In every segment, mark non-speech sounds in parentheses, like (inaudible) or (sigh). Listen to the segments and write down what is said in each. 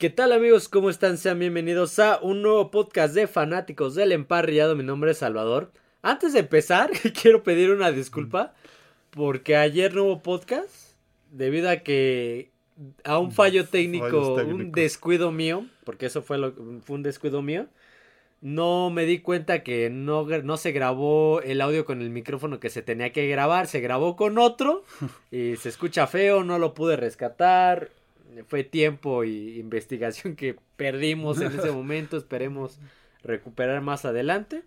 ¿Qué tal amigos? ¿Cómo están? Sean bienvenidos a un nuevo podcast de fanáticos del emparrillado. Mi nombre es Salvador. Antes de empezar, (laughs) quiero pedir una disculpa porque ayer no hubo podcast debido a que a un fallo técnico, un descuido mío, porque eso fue, lo, fue un descuido mío, no me di cuenta que no, no se grabó el audio con el micrófono que se tenía que grabar, se grabó con otro (laughs) y se escucha feo, no lo pude rescatar, fue tiempo y investigación que perdimos en ese momento. Esperemos recuperar más adelante.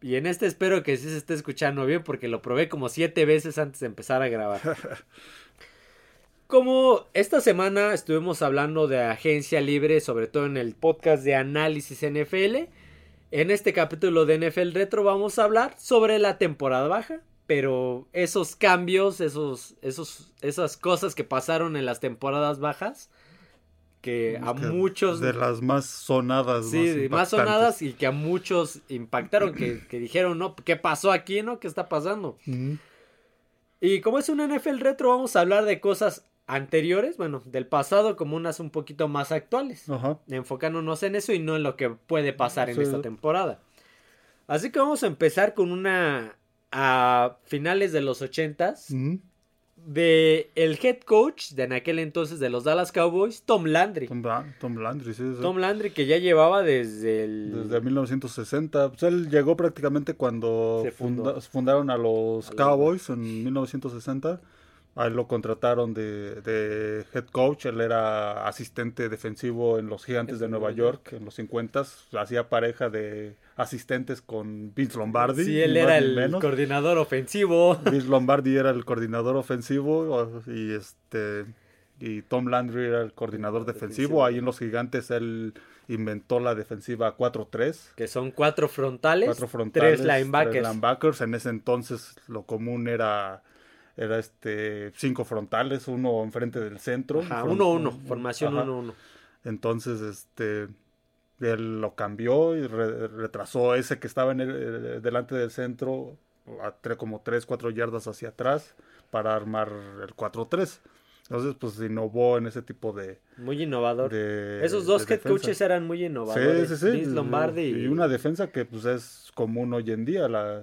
Y en este espero que sí se esté escuchando bien porque lo probé como siete veces antes de empezar a grabar. (laughs) Como esta semana estuvimos hablando de agencia libre, sobre todo en el podcast de análisis NFL, en este capítulo de NFL Retro vamos a hablar sobre la temporada baja, pero esos cambios, esos, esos, esas cosas que pasaron en las temporadas bajas, que a muchos... De las más sonadas. Sí, más, sonadas y que a muchos impactaron, que, (clears throat) que, dijeron, no, ¿qué pasó aquí, no? ¿Qué está pasando? Y como es un NFL retro, vamos a hablar de cosas anteriores, bueno, del pasado como unas un poquito más actuales. Enfocándonos en eso y no en lo que puede pasar en esta temporada. Así que vamos a empezar con una a finales de los ochentas de el head coach de en aquel entonces de los Dallas Cowboys, Tom Landry. Tom, Landry, sí, Tom Landry que ya llevaba desde el... Desde 1960. Pues él llegó prácticamente cuando fundaron a los Cowboys en 1960. A él lo contrataron de, de, head coach, él era asistente defensivo en los Gigantes de Nueva York en los 50, hacía pareja de asistentes con Vince Lombardi. Sí, él era el coordinador ofensivo. (laughs) Vince Lombardi era el coordinador ofensivo y este y Tom Landry era el coordinador defensivo. Ahí en los Gigantes él inventó la defensiva 4-3. Que son cuatro frontales, cuatro frontales tres linebackers. Tres linebackers. En ese entonces lo común era era este cinco frontales, uno enfrente del centro. Ajá, uno uno, formación uno uno. Entonces, este, él lo cambió y retrasó ese que estaba en el, eh, delante del centro a como tres, cuatro yardas hacia atrás para armar el 4-3. Entonces, pues innovó en ese tipo de. Muy innovador. Esos dos head coaches eran muy innovadores. Sí, sí, sí. Lombardi. Y, una defensa que pues es común hoy en día, la,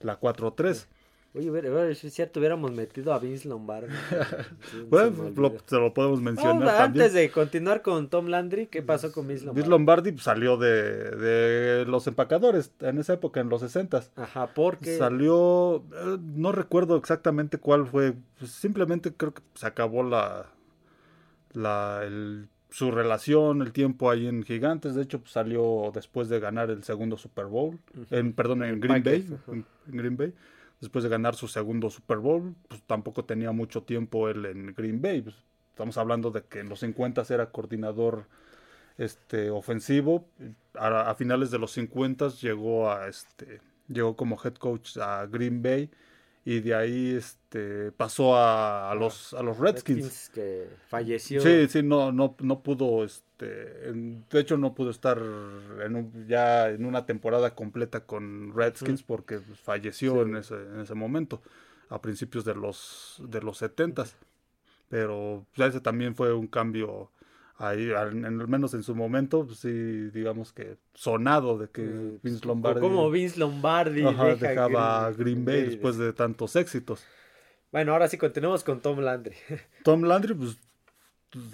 la 4-3. Oye, bueno, es cierto, hubiéramos metido a Vince Lombardi. (laughs) bueno, se lo podemos mencionar. antes de continuar con Tom Landry, ¿qué pasó con Vince Lombardi? Vince Lombardi salió de, de los empacadores en esa época, en los 60 Ajá, porque. Salió, eh, no recuerdo exactamente cuál fue, pues, simplemente creo que se acabó la. la el, su relación, el tiempo ahí en Gigantes. De hecho, pues, salió después de ganar el segundo Super Bowl. en, perdón, en Green Bay. en Green Bay después de ganar su segundo Super Bowl, pues tampoco tenía mucho tiempo él en Green Bay. Pues, estamos hablando de que en los 50 era coordinador este ofensivo, a, finales de los 50 llegó a este llegó como head coach a Green Bay y de ahí este pasó a, a los a los Redskins. que falleció. Sí sí no no no pudo este de hecho no pudo estar en ya en una temporada completa con Redskins porque pues, falleció en ese en ese momento a principios de los de los 70 pero ya ese también fue un cambio ahí, al, menos en su momento, pues sí, digamos que sonado de que mm, Vince Lombardi. como Vince Lombardi dejaba Green, Bay, después de tantos éxitos. Bueno, ahora sí continuamos con Tom Landry. (laughs) Tom Landry, pues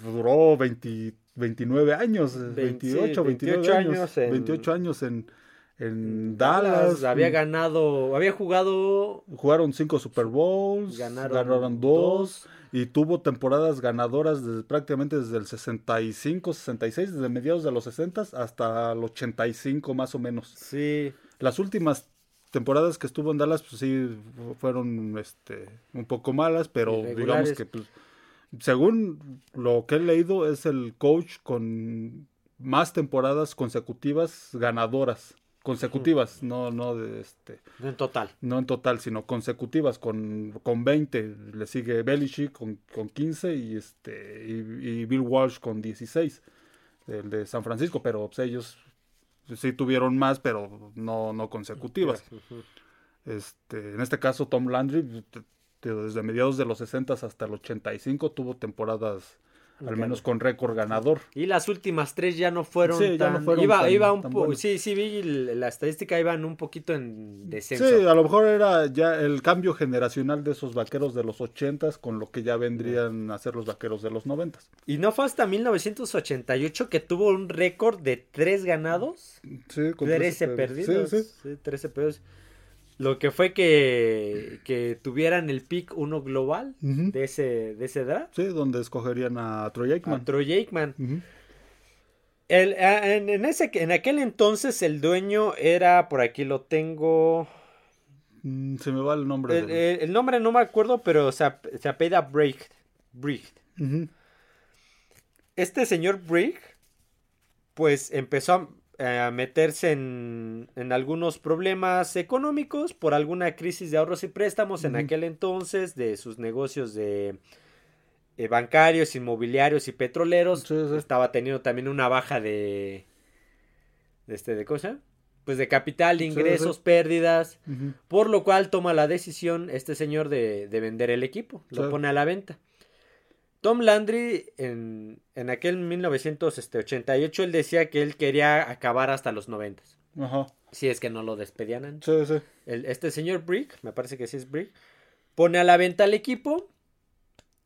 duró 29 años, 28, 29 años, 28 años en, en Dallas. Había ganado, había jugado. Jugaron cinco Super Bowls, ganaron, dos y tuvo temporadas ganadoras desde, prácticamente desde el 65, 66, desde mediados de los 60 hasta el 85 más o menos. Sí. Las últimas temporadas que estuvo en Dallas, pues sí, fueron este, un poco malas, pero digamos que, pues, según lo que he leído, es el coach con más temporadas consecutivas ganadoras consecutivas, no, no de este. No en total. No en total, sino consecutivas con, con 20. Le sigue Belichick con, con 15 y este y, Bill Walsh con 16, el de San Francisco, pero pues, ellos sí tuvieron más, pero no, no consecutivas. Este, en este caso, Tom Landry, desde mediados de los 60 hasta el 85, tuvo temporadas al menos con récord ganador. Y las últimas tres ya no fueron Sí, ya tan... no fueron iba, tan- iba un tan po-. Sí, sí, vi la estadística, iban un poquito en descenso. Sí, a lo mejor era ya el cambio generacional de esos vaqueros de los ochentas con lo que ya vendrían a ser los vaqueros de los noventas. Y no fue hasta 1988 que tuvo un récord de tres ganados, Sí, con 13 per- perdidos. Sí, sí. Sí, 13 perdidos. Lo que fue que, que tuvieran el pick uno global de ese, de ese draft. Sí, donde escogerían a Troy Aikman. A Troy Aikman. El- en, en ese, en aquel entonces el dueño era, por aquí lo tengo, Mm, Se me va el nombre. el, del- el- el nombre no me acuerdo, pero se, se apellida Bright. Bright. Ujú. Este señor Brick, pues empezó a, a meterse en, en algunos problemas económicos por alguna crisis de ahorros y préstamos en aquel entonces de sus negocios de eh, bancarios, inmobiliarios y petroleros. Sí, sí. Estaba teniendo también una baja de, de este, de cosa, pues de capital, de ingresos, sí. pérdidas. Por lo cual toma la decisión este señor de, de vender el equipo. Lo pone a la venta. Tom Landry en, en aquel 1988 él decía que él quería acabar hasta los 90. Ajá. Si es que no lo despedían antes. Sí, sí. El- este señor Brick, me parece que sí es Brick, pone a la venta el equipo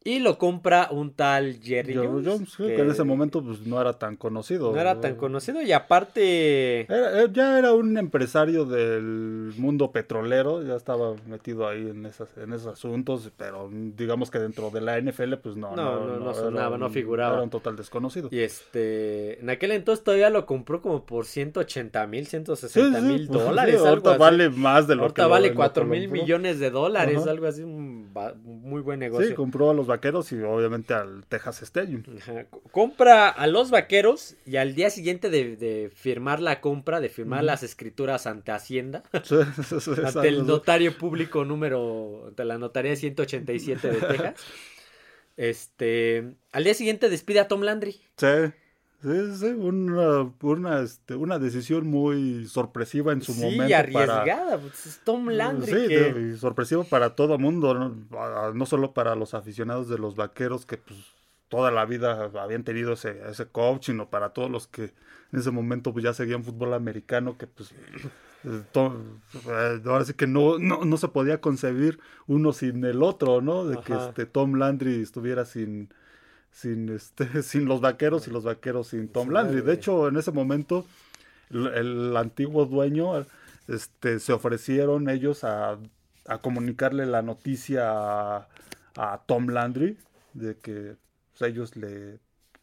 y lo compra un tal Jerry Jerry Jones. Jones, sí, que que en ese momento pues no era tan conocido. no era tan conocido y aparte... Era- eh, ya era un empresario del mundo petrolero, ya estaba metido ahí en, esas, en esos asuntos, pero digamos que dentro de la NFL, pues no. No, no, no era sonaba, no figuraba. Era un total desconocido. Y este, en aquel entonces todavía lo compró como por 180 mil, Sí, 160 sí, mil (laughs) sí, dólares. algo ahorita vale más de lo Ahorita que lo- vale lo 4 que mil millones de dólares, Ajá. algo así, un, muy buen Sí, negocio. compró a los vaqueros y obviamente al Texas Stadium. Ajá. Compra a los vaqueros y al día siguiente de, de firmar la compra, de firmar las escrituras ante Hacienda, (laughs) Sí, sí, sí, ante el notario público número, ante la notaría 187 de (laughs) Texas, este, al día siguiente despide a Tom Landry. Sí, sí, sí, una, una, este, una decisión muy sorpresiva en su sí, momento. para- arriesgada, pues, es Tom Landry Sí, que... sí, y sorpresivo para todo mundo, ¿no? No solo para los aficionados de los vaqueros que pues toda la vida habían tenido ese, ese coach, sino para todos los que en ese momento pues, ya seguían fútbol americano, que pues eh, eh, ahora sí que no, no, no se podía concebir uno sin el otro, ¿no? De que este Tom Landry estuviera sin sin este (laughs) sin los vaqueros y los vaqueros sin Tom Landry. De hecho, en ese momento el, el antiguo dueño este se ofrecieron ellos a, a comunicarle la noticia a, a Tom Landry de que pues, ellos le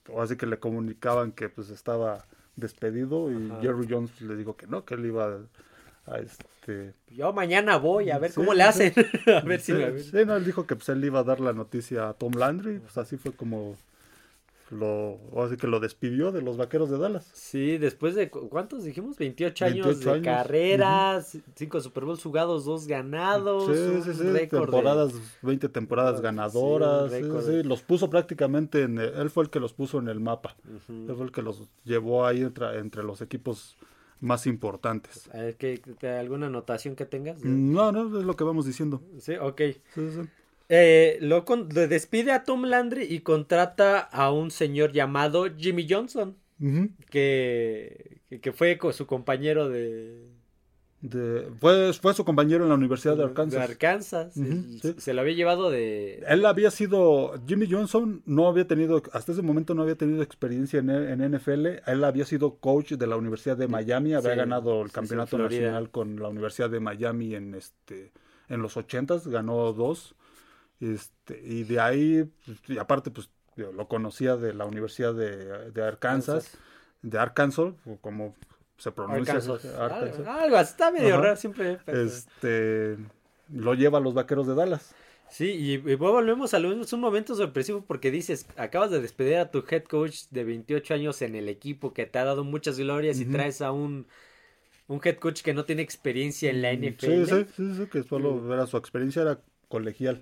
o así que le comunicaban que pues estaba despedido y Ajá. Jerry Jones le dijo que no, que él iba este Yo mañana voy a ver Sí, cómo le hacen. (laughs) a ver si sí, me... sí, no, él dijo que pues él iba a dar la noticia a Tom Landry, pues así fue como lo, así que lo despidió de los vaqueros de Dallas. Sí, después de cu- ¿cuántos dijimos? 28 años 28 de años. carreras, 5 Super Bowls jugados, 2 ganados, Sí, un sí, sí, récord de- temporadas, 20 temporadas ganadoras, los puso prácticamente en, el- él fue el que los puso en el mapa, él fue el que los llevó ahí entre, entre los equipos más importantes. A ver, ¿qué- qué- ¿alguna anotación que tengas? No, no, es lo que vamos diciendo. Sí, ok. Sí, sí. Eh, lo con- le despide a Tom Landry y contrata a un señor llamado Jimmy Johnson, que, que- que fue su compañero de, De- fue, fue su compañero en la Universidad de Arkansas. Arkansas. Él sí. Se lo había llevado de... Él había sido, Jimmy Johnson no había tenido, hasta ese momento no había tenido experiencia en, en NFL. Él había sido coach de la Universidad de Miami, había Sí, ganado el sí, campeonato nacional con la Universidad de Miami en este, en los ochentas, ganó dos. Este, y de ahí, y aparte, pues yo lo conocía de la Universidad de, de Arkansas, de Arkansas, como se pronuncia. Arkansas. Arkansas. Algo, está medio Ajá. raro siempre. pero- Este, lo lleva a los vaqueros de Dallas. Sí, y, y volvemos a lo mismo. Es un momento sorpresivo porque dices, acabas de despedir a tu head coach de 28 años en el equipo que te ha dado muchas glorias y traes a un, un head coach que no tiene experiencia en la NFL. Sí, sí, sí, sí, que solo era su experiencia era colegial.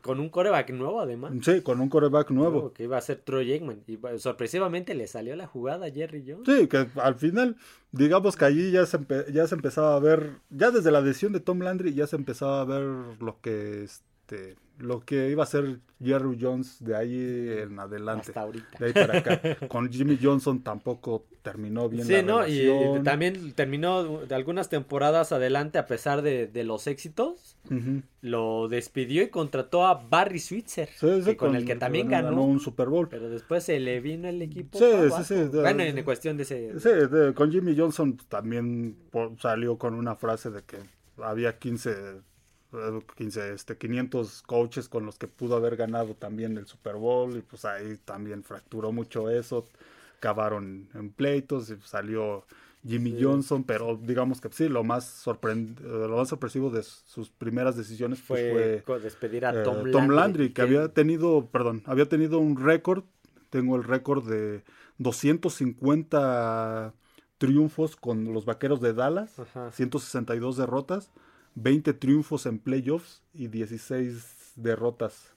Con un coreback nuevo además. Sí, con un coreback nuevo. Que iba a ser Troy Aikman. Y sorpresivamente le salió la jugada a Jerry Jones. Sí, que al final, digamos que allí ya se, ya se empezaba a ver, ya desde la decisión de Tom Landry ya se empezaba a ver lo que este lo que iba a ser Jerry Jones de ahí en adelante. Hasta ahorita. De ahí para acá. (laughs) Con Jimmy Johnson tampoco terminó bien Sí, la ¿no? Y, también terminó de algunas temporadas adelante a pesar de, de los éxitos. Lo despidió y contrató a Barry Switzer, Sí, sí, que con, el que también ganó. un Super Bowl. Pero después se le vino el equipo. Sí, sí, sí, de- Bueno, en cuestión de ese. Sí, de- con Jimmy Johnson también salió con una frase de que había 15, eh, 15, este, 500 coaches con los que pudo haber ganado también el Super Bowl y pues ahí también fracturó mucho eso, acabaron en pleitos y salió Jimmy Sí. Johnson, pero digamos que sí, lo más, sorprend- eh, lo más sorpresivo de sus primeras decisiones pues, Fue, despedir a eh, Tom Landry. Tom Landry, que había tenido, perdón, había tenido un récord, tengo el récord de 250 triunfos con los Vaqueros de Dallas, Ajá. 162 derrotas, 20 triunfos en playoffs y 16 derrotas.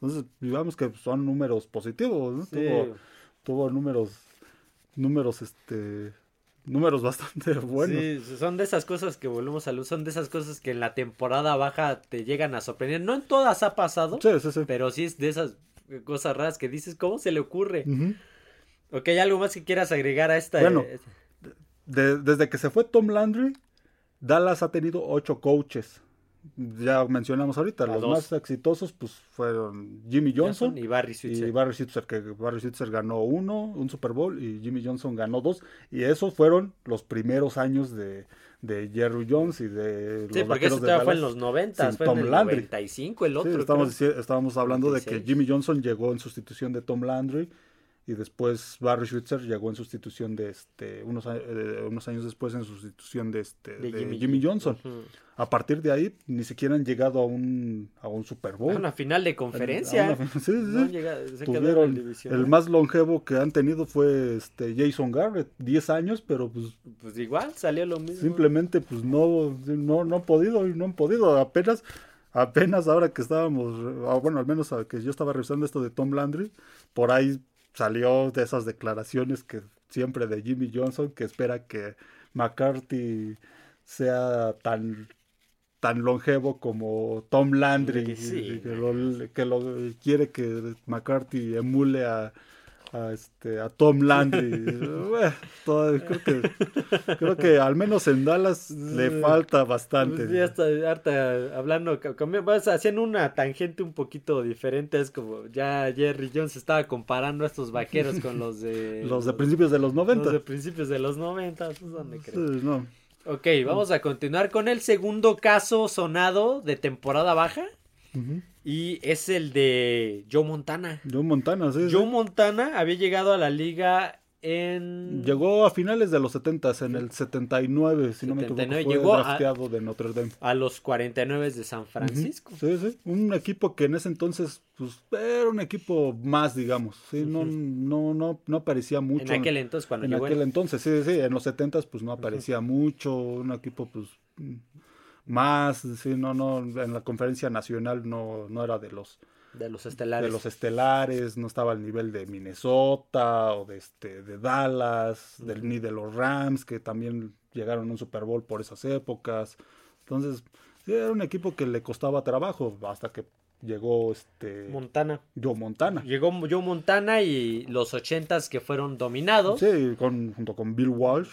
Entonces, digamos que son números positivos, ¿no? Sí. Tuvo, tuvo números, números, este, números (laughs) bastante buenos. Sí, son de esas cosas que volvemos a luz, son de esas cosas que en la temporada baja te llegan a sorprender. No en todas ha pasado, Sí, sí, sí. pero sí es de esas cosas raras que dices, ¿cómo se le ocurre? Ujú. Ok, ¿hay algo más que quieras agregar a esta? Bueno, eh, De- desde que se fue Tom Landry, Dallas ha tenido ocho coaches. Ya mencionamos ahorita, A los dos. más exitosos pues fueron Jimmy Johnson, y Barry Switzer. y Barry Switzer, que Barry Switzer ganó uno, un Super Bowl, y Jimmy Johnson ganó dos. Y esos fueron los primeros años de, de Jerry Jones y de Sí, los porque eso fue en los 90, sin fue en el Landry. 95 el Sí, otro. estamos, creo. dici- estábamos hablando de que 96. Jimmy Johnson llegó en sustitución de Tom Landry y después Barry Switzer llegó en sustitución de este unos, a- eh, unos años después en sustitución de este De de Jimmy- Jimmy, Johnson. A partir de ahí ni siquiera han llegado a un a un Super A Bowl. una final de A conferencia. una- sí, sí, No se Tuvieron divisional. el más longevo que han tenido fue este Jason Garrett, 10 años, pero pues Pues igual salió lo mismo. simplemente pues no no no han podido y no han podido apenas apenas ahora que estábamos ah, bueno al menos a que yo estaba revisando esto de Tom Landry por ahí salió de esas declaraciones que siempre de Jimmy Johnson que espera que McCarthy sea tan tan longevo como Tom Landry Sí. que lo, que lo quiere que McCarthy emule a a, este, a Tom Landry. (laughs) Bueno, todo- creo, que, creo que al menos en Dallas le (laughs) falta bastante. Pues ya está harta hablando, vas haciendo una tangente un poquito diferente, es como ya Jerry Jones estaba comparando a estos vaqueros con los de (laughs) Los de principios de los 90. los de principios de los 90, pues dónde Sí, creo. no. Ok, vamos a continuar con el segundo caso sonado de temporada baja Y es el de Joe Montana. Joe Montana, sí. sí. Joe Montana había llegado a la liga en Llegó a finales de los 70 en el 79, si no me 79, equivoco, fue llegó a- de Notre Dame. a los 49 de San Francisco. Sí, sí. Un equipo que en ese entonces, pues, era un equipo más, digamos. Sí, no, no, no, no aparecía mucho. En aquel entonces cuando en llegó aquel entonces, sí, sí, en los 70 pues no aparecía mucho, un equipo pues más, sí, no, no, en la conferencia nacional no, no era de los de los estelares. de los estelares, no estaba al nivel de Minnesota o de este de Dallas, del, ni de los Rams que también llegaron a un Super Bowl por esas épocas. Entonces, sí, era un equipo que le costaba trabajo hasta que llegó este Montana. Joe Montana. Llegó Joe Montana y los ochentas que fueron dominados Sí, con, junto con Bill Walsh.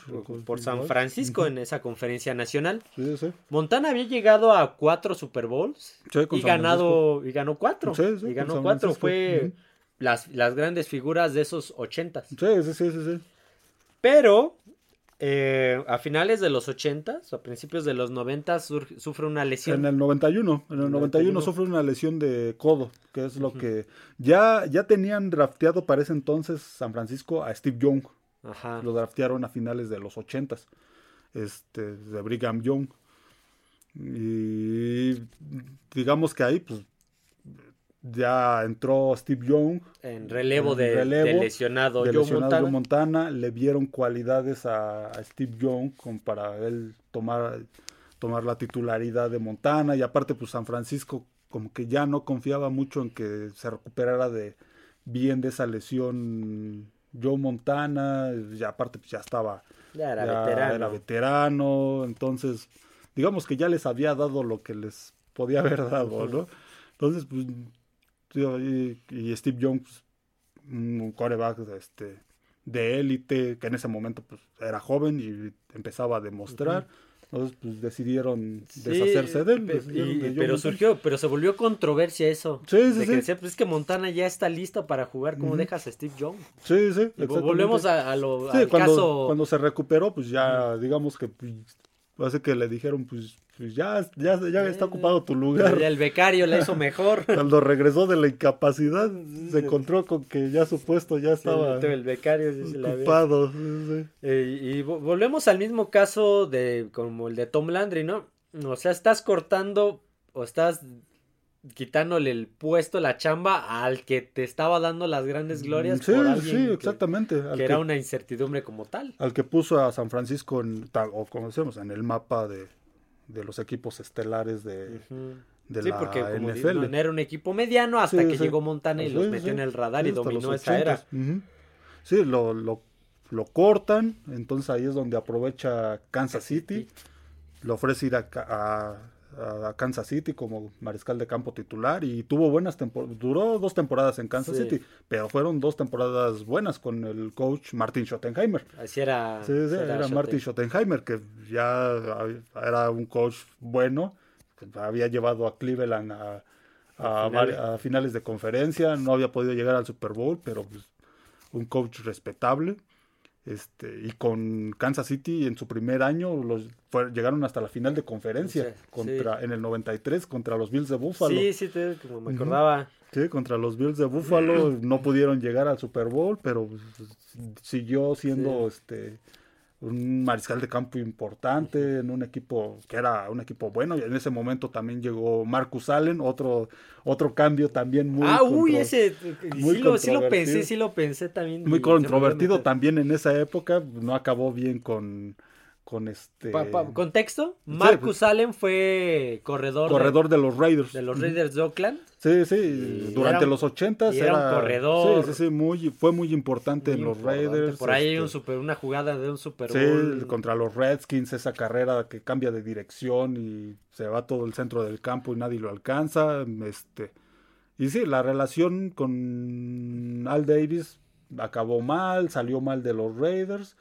por Bill San Walsh. Francisco en esa conferencia nacional. Sí, sí. Montana había llegado a cuatro Super Bowls Sí, con y San ganado y ganó cuatro. Sí, sí, y ganó cuatro. Francisco. Fue las, las grandes figuras de esos ochentas. Sí, sí, sí, sí, sí. Pero eh, a finales de los ochentas o a principios de los noventas sur- sufre una lesión. En el 91, en el el 91 91. sufre una lesión de codo, que es lo que ya, ya tenían drafteado para ese entonces San Francisco a Steve Young. Ajá. Lo draftearon a finales de los 80 este, de Brigham Young. Y digamos que ahí, pues, ya entró Steve Young. En relevo En de, relevo lesionado de lesionado Montana. Le vieron cualidades a, a Steve Young para él tomar, tomar la titularidad de Montana y aparte pues San Francisco como que ya no confiaba mucho en que se recuperara de bien de esa lesión Joe Montana y aparte pues ya estaba Ya era ya veterano. era veterano, entonces digamos que ya les había dado lo que les podía haber dado, ¿no? Entonces, pues, y, y Steve Young, pues, un coreback este, de élite, que en ese momento pues, era joven y empezaba a demostrar. Entonces, pues decidieron deshacerse de él. pero surgió, pero se volvió controversia eso. Sí, sí, sí. pues, es que Montana ya está listo para jugar. ¿Cómo dejas a Steve Young? Sí, sí. Volvemos a, lo al cuando, caso. Cuando se recuperó, pues ya, digamos que pues, hace que le dijeron, pues pues ya, ya, ya está ocupado tu lugar. el becario le hizo mejor. (laughs) Cuando regresó de la incapacidad, se encontró con que ya su puesto ya estaba el becario ocupado. Eh, y volvemos al mismo caso de como el de Tom Landry, ¿no? O sea, estás cortando o estás quitándole el puesto, la chamba al que te estaba dando las grandes glorias. Sí, sí, exactamente. Que, era una incertidumbre como tal. Al que puso a San Francisco, en, o como decíamos, en el mapa de, de los equipos estelares de, de la porque NFL. era un equipo mediano hasta que llegó Montana y los metió en el radar y dominó esa era. Sí, lo, lo, lo, cortan, entonces ahí es donde aprovecha Kansas City, le ofrece ir a, a a Kansas City como mariscal de campo titular y tuvo buenas temporadas, duró dos temporadas en Kansas City, pero fueron dos temporadas buenas con el coach Martin Schottenheimer. Así era. Sí, sí, era, Martin Schottenheimer, que ya era un coach bueno, que había llevado a Cleveland a, a, finales. de conferencia, no había podido llegar al Super Bowl, pero pues, un coach respetable. Este, y con Kansas City en su primer año los llegaron hasta la final de conferencia contra en el 93 contra los Bills de Buffalo. Sí, sí, como me acordaba. Sí, contra los Bills de Buffalo (clears throat) no pudieron llegar al Super Bowl, pero pues, siguió siendo este un mariscal de campo importante en un equipo que era un equipo bueno y en ese momento también llegó Marcus Allen otro otro cambio también muy ah uy ese sí, lo, sí, lo, pensé sí lo pensé también muy controvertido también en esa época no acabó bien con con este contexto Marcus Allen fue corredor corredor de, los Raiders. de los Raiders de Oakland. Sí sí durante los ochentas era, un corredor. Sí sí sí muy fue muy importante en los Raiders por ahí hay un este, super una jugada de un Super Bowl. sí contra los Redskins esa carrera que cambia de dirección y se va todo el centro del campo y nadie lo alcanza este y sí la relación con Al Davis acabó mal salió mal de los Raiders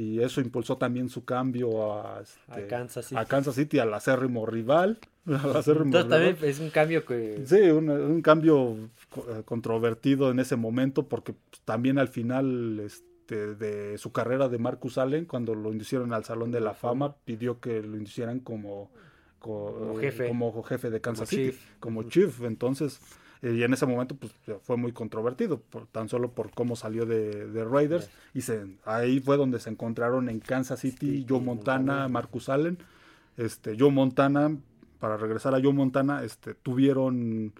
y eso impulsó también su cambio a, este, Kansas City. a Kansas City, al acérrimo rival. (laughs) Entonces también es un cambio que... Sí, un, cambio eh, controvertido en ese momento porque también al final este, de su carrera de Marcus Allen, cuando lo inducieron al Salón de la Fama, pidió que lo inducieran como, como, jefe. como jefe de Kansas City, como chief. Entonces eh, y en ese momento pues fue muy controvertido, por, tan solo por cómo salió de, de Raiders. Y se, ahí fue donde se encontraron en Kansas City Joe Montana, Marcus Allen. Este, Joe Montana, para regresar a Joe Montana, este, tuvieron,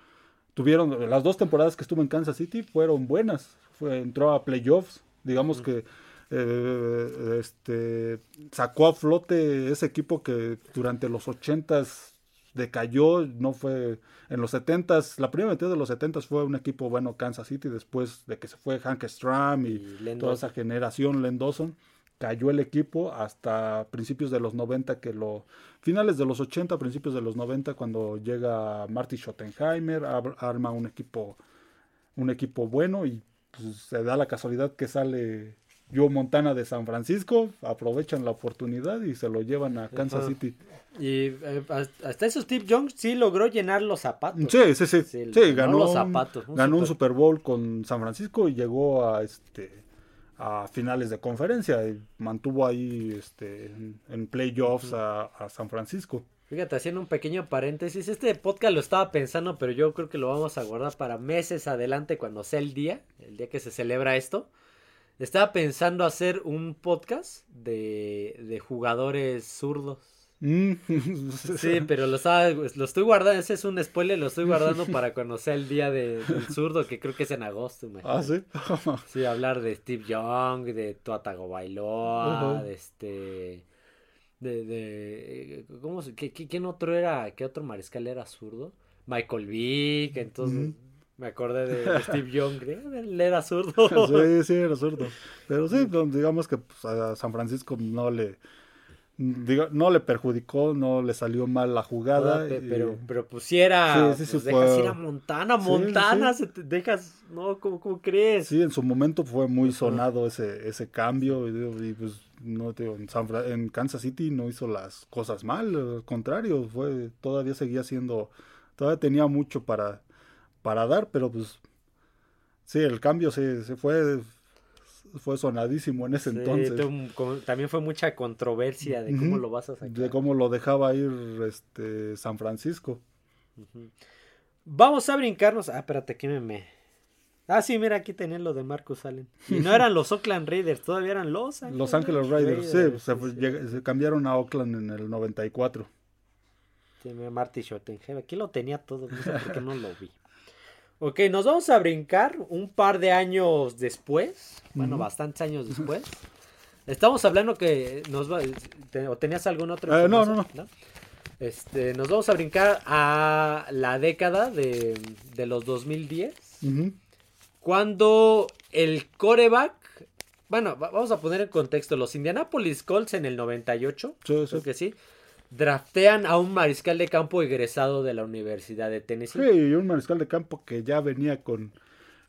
tuvieron, las dos temporadas que estuvo en Kansas City fueron buenas. Fue, entró a playoffs, digamos que eh, este, sacó a flote ese equipo que durante los ochentas decayó, no fue en los 70s, la primera metida de los 70s fue un equipo bueno Kansas City después de que se fue Hank Stram y, toda esa generación Len cayó el equipo hasta principios de los 90 que lo finales de los 80, principios de los 90 cuando llega Marty Schottenheimer, arma un equipo un equipo bueno y pues, se da la casualidad que sale Joe Montana de San Francisco, aprovechan la oportunidad y se lo llevan a Kansas City. Y eh, hasta eso Steve Young sí logró llenar los zapatos. Sí, sí, sí. sí, ganó, los zapatos, un ganó un Super Bowl con San Francisco y llegó a este a finales de conferencia y mantuvo ahí este en, playoffs a, a, San Francisco. Fíjate, haciendo un pequeño paréntesis, este podcast lo estaba pensando, pero yo creo que lo vamos a guardar para meses adelante cuando sea el día, el día que se celebra esto. Estaba pensando hacer un podcast de, de jugadores zurdos. Mm. (laughs) sí, pero lo, estaba, lo estoy guardando, ese es un spoiler, lo estoy guardando para cuando sea el día de, del zurdo, que creo que es en agosto. Ah, sí. (laughs) sí, hablar de Steve Young, de Tuatago Bailoa, de este... De, de ¿cómo se, qué, quién otro era, qué otro mariscal era zurdo? Michael Vick, entonces... Me acordé de (laughs) Steve Young, él era zurdo. Sí, sí, era (laughs) zurdo. Pero sí, pues, digamos que pues, a San Francisco no le digo, no le perjudicó, no le salió mal la jugada. Pe- y- Pero, pero pues si era, Sí, sí, pues dejas ir a Montana, Montana, sí. se te dejas, no, ¿cómo, cómo crees? Sí, en su momento fue muy sonado ese, ese cambio y, pues no digo, en, San Fra- en Kansas City no hizo las cosas mal, al contrario, fue todavía seguía siendo, todavía tenía mucho para, para dar, pero pues sí, el cambio se, se fue, fue sonadísimo en ese Sí, entonces. también fue mucha controversia de cómo lo vas a sacar. de cómo lo dejaba ir este San Francisco. Vamos a brincarnos. Ah, espérate, aquí me, me- Ah, sí, mira, aquí tenían lo de Marcus Allen. Y no (laughs) eran los Oakland Raiders, todavía eran los Ángeles Los Ángeles Raiders, sí, Raiders, se, sí, fue- sí. llega- se cambiaron a Oakland en el 94. Sí, mira, Marty Schottenheimer. Aquí lo tenía todo, no sé por qué no lo vi. Ok, nos vamos a brincar un par de años después. Bueno, bastantes años después. Estamos hablando que nos va... te- ¿O tenías algún otro? Eh, no, información? Este, nos vamos a brincar a la década de, de los 2010. Ujú. Cuando el coreback, bueno, va- vamos a poner en contexto, los Indianapolis Colts en el 98, Sí, sí. creo que sí, draftean a un mariscal de campo egresado de la Universidad de Tennessee. Sí, y un mariscal de campo que ya venía con,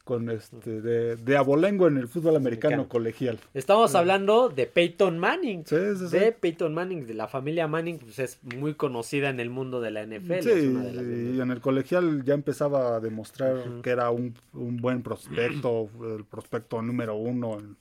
con este de, de abolengo en el fútbol americano Americano. colegial. Estamos hablando de Peyton Manning. Sí, sí, sí. De Peyton Manning, de la familia Manning, pues es muy conocida en el mundo de la NFL. Sí, las y en el colegial ya empezaba a demostrar que era un, un buen prospecto, el prospecto número uno en,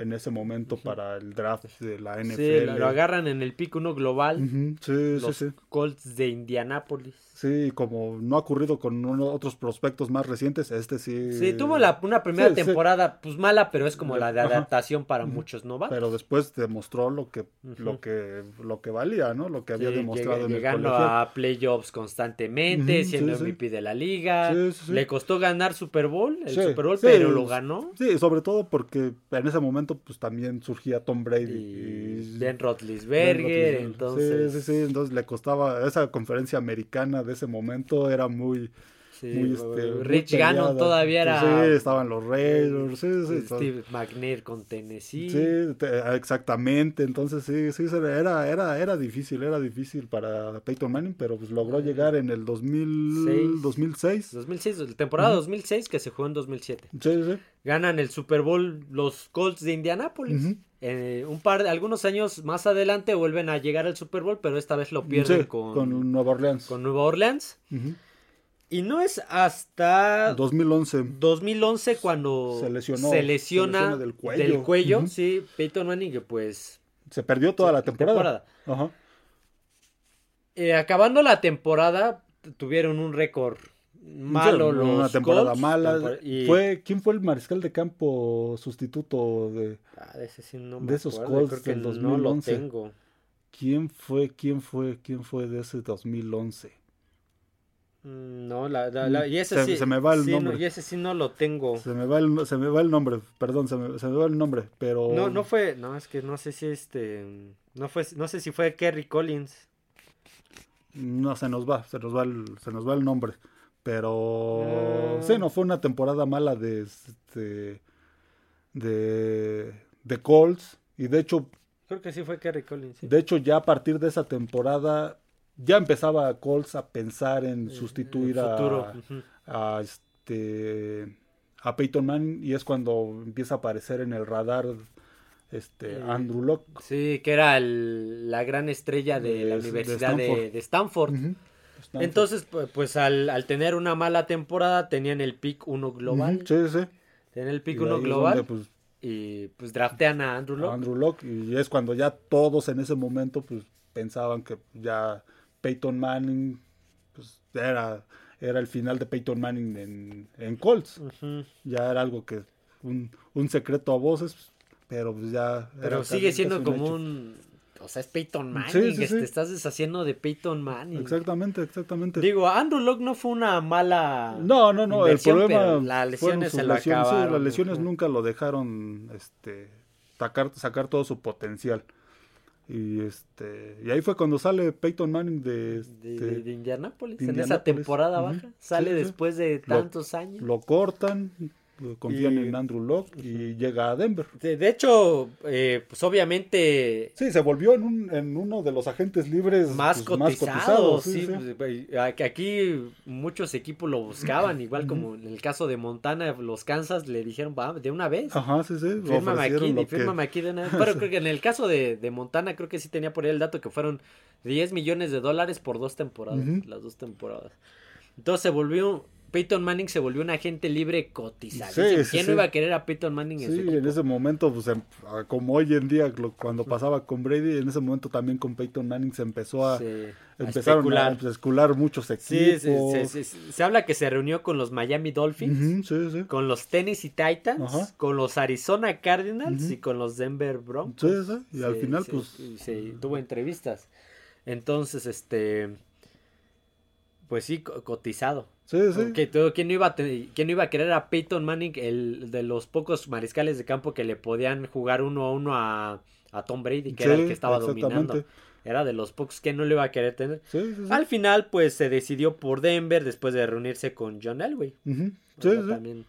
en ese momento para el draft de la NFL. Sí, lo, agarran en el pick uno global. Sí, los sí, sí. Colts de Indianapolis. Sí, como no ha ocurrido con otros prospectos más recientes, este sí. Sí, tuvo la, una primera sí, sí. temporada pues mala, pero es como la de Ajá. adaptación para muchos novatos. Pero después demostró lo que, lo que, lo que valía, ¿no? Lo que había Sí, demostrado en el llegando colegial. a playoffs constantemente, Ujú, siendo sí, sí. MVP de la liga. Sí, sí, sí. Le costó ganar Super Bowl, el Super Bowl, pero lo ganó. Sí, sobre todo porque en ese momento pues también surgía Tom Brady. Y y- Ben Roethlisberger, Roethlisberger. entonces. Sí, sí, sí, entonces le costaba, esa conferencia americana de ese momento era muy, sí, muy, este, muy Rich peleada. Gannon todavía era. Sí, estaban los Raiders, sí, sí. Steve McNair con Tennessee. Sí, te- exactamente. Entonces sí, sí, era, era, era difícil, era difícil para Peyton Manning, pero pues logró llegar en el 2000, Seis. 2006. 2006, la temporada Ujú. 2006 que se jugó en 2007. Sí, sí. Ganan el Super Bowl los Colts de Indianápolis. Ujú. Eh, un par de algunos años más adelante vuelven a llegar al Super Bowl, pero esta vez lo pierden Sí, con, con Nueva Orleans. con Nueva Orleans. Ujú. Y no es hasta 2011. 2011 cuando Se lesionó, se se lesiona lesiona del cuello. Ujú. sí, Peyton Manning, que pues Se perdió toda Sí, la temporada. Ajá. eh, acabando la temporada tuvieron un récord malo los una temporada Colts, mala. y- Fue, ¿Quién fue el mariscal de campo sustituto de Ah, de ese sí no me de esos acuerdo, Colts del no lo 2011? tengo. quién fue, quién fue, quién fue de ese 2011? Mm, No, la, la- la- y ese Se- sí. se me va el sí, no, nombre. y ese sí no lo tengo. Se me va el, se me va el nombre, perdón, se me, se me va el nombre, pero No, no fue, no, es que no sé si este, no fue, no sé si fue Kerry Collins. no se nos va, se nos va el, se nos va el nombre, pero sí, no fue una temporada mala de este de de Colts y de hecho Creo que sí fue Kerry Collins. sí. De hecho, ya a partir de esa temporada, ya empezaba Colts a pensar en sustituir a, este a Peyton Manning y es cuando empieza a aparecer en el radar este Eh, Andrew Locke. Sí, que era el- la gran estrella de, De- la Universidad de, Stanford. de Stanford. Ujú. Stanford. Entonces, pu- pues al, al tener una mala temporada, tenían el pick 1 global. Ujú, sí, sí. Tenían el pick ahí 1 es global. donde, pues, y pues draftean a Andrew Locke. Andrew Locke y es cuando ya todos en ese momento pues pensaban que ya Peyton Manning pues era era el final de Peyton Manning en, en Colts. Ya era algo que un, un secreto a voces, pero pues ya Pero sigue siendo como hecho. un... O sea, es Peyton Manning. Sí, sí, este, estás deshaciendo de Peyton Manning. Exactamente, exactamente. Digo, Andrew Locke no fue una mala... no, no, no, el problema las lesiones se lo lesiones, sí, acabaron. las lesiones nunca lo dejaron este sacar sacar todo su potencial. Y este y ahí fue cuando sale Peyton Manning de, este, de- de Indianápolis, en esa temporada baja. Sale Sí, después de Lo- tantos años. lo cortan, confían Y- en Andrew Locke y llega a Denver. De, de hecho, eh, pues obviamente Sí, se volvió en, un, en uno de los agentes libres más pues, cotizado, sí, pues, aquí muchos equipos lo buscaban, igual como en el caso de Montana, los Kansas le dijeron, va, de una vez. Ajá, sí, sí. Fírmame aquí, que- fírmame aquí de una vez. (laughs) Pero creo que en el caso de, de Montana, creo que sí tenía por ahí el dato que fueron 10 millones de dólares por dos temporadas, las dos temporadas. Entonces se volvió, Peyton Manning se volvió un agente libre cotizadísimo. Sí, sí, ¿Quién sí. no iba a querer a Peyton Manning en Sí, su en ese momento, pues em- como hoy en día, cuando pasaba con Brady, en ese momento también con Peyton Manning se empezó a, Sí, a empezaron a especular muchos Sí, equipos. sí, sí, sí. se habla que se reunió con los Miami Dolphins, sí, sí. con los Tennessee Titans, Ajá. con los Arizona Cardinals y con los Denver Broncos. Sí, sí, y al final, pues, se tuvo entrevistas. Entonces, este, pues sí, co- cotizado. Sí, sí. Que todo- ¿quién, no iba a quién no iba a querer a Peyton Manning, el de los pocos mariscales de campo que le podían jugar uno a uno a, a Tom Brady, que era el que estaba dominando? Era de los pocos que no le iba a querer tener. Sí, sí, sí. Al final, pues se decidió por Denver después de reunirse con John Elway. O sea, sí. También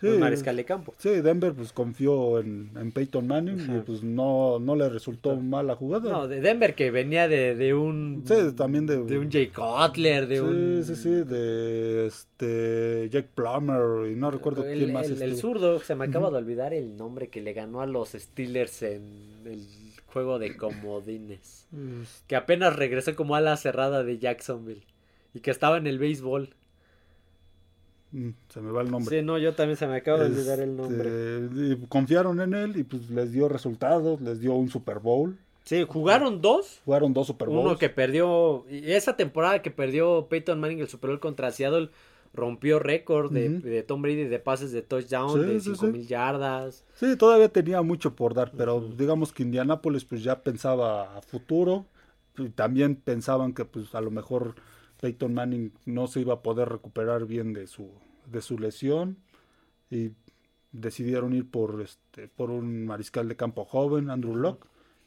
Sí, un mariscal de campo. Sí, Denver pues confió en, en Peyton Manning Ajá. y pues no, no le resultó mal la jugada. No, de Denver que venía de, de un... Sí, también de- De un Jay Cutler, de sí, un... sí, sí, de este Jack Plummer y no recuerdo el, quién más el- el zurdo, se me acaba de olvidar el nombre que le ganó a los Steelers en el juego de comodines. Es- Que apenas regresó como ala cerrada de Jacksonville. Y que estaba en el béisbol. Mm, se me va el nombre. Sí, no, yo también se me acaba de olvidar el nombre. Este, y confiaron en él y pues les dio resultados, les dio un Super Bowl. Sí, jugaron dos. Jugaron dos Super Bowls. Uno que perdió, esa temporada que perdió Peyton Manning el Super Bowl contra Seattle, rompió récord de, Ujú. de Tom Brady de pases de touchdown Sí, de sí, 5000 sí. yardas. Sí, todavía tenía mucho por dar, pero digamos que Indianapolis pues ya pensaba a futuro. Y también pensaban que pues a lo mejor Peyton Manning no se iba a poder recuperar bien de su de su lesión y decidieron ir por este por un mariscal de campo joven, Andrew Locke,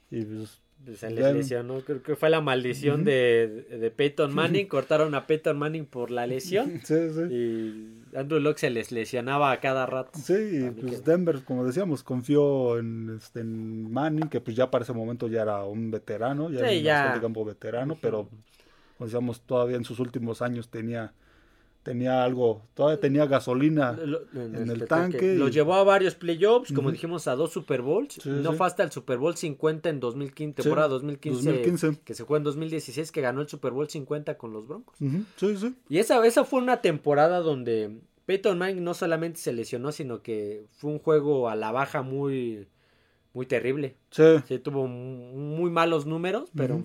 y pues Se les lesionó, creo que fue la maldición de, de Peyton Manning. Cortaron a Peyton Manning por la lesión. (laughs) sí, sí. Y Andrew Locke se les lesionaba a cada rato. Sí, y pues Denver, como decíamos, confió en, este, en Manning, que pues ya para ese momento ya era un veterano, ya Sí, era un ya. de campo veterano, pero como decíamos, todavía en sus últimos años tenía, tenía algo, todavía tenía gasolina. Lo- en el este tanque y- Lo llevó a varios playoffs, como dijimos, a dos Super Bowls. Sí, no sí. fue hasta el Super Bowl 50 en 2015, temporada 2015, 2015. que se jugó en 2016, que ganó el Super Bowl 50 con los Broncos. Sí, sí. Y esa, esa fue una temporada donde Peyton Manning no solamente se lesionó, sino que fue un juego a la baja muy, muy terrible. Sí, Sí, tuvo mu- muy malos números, pero...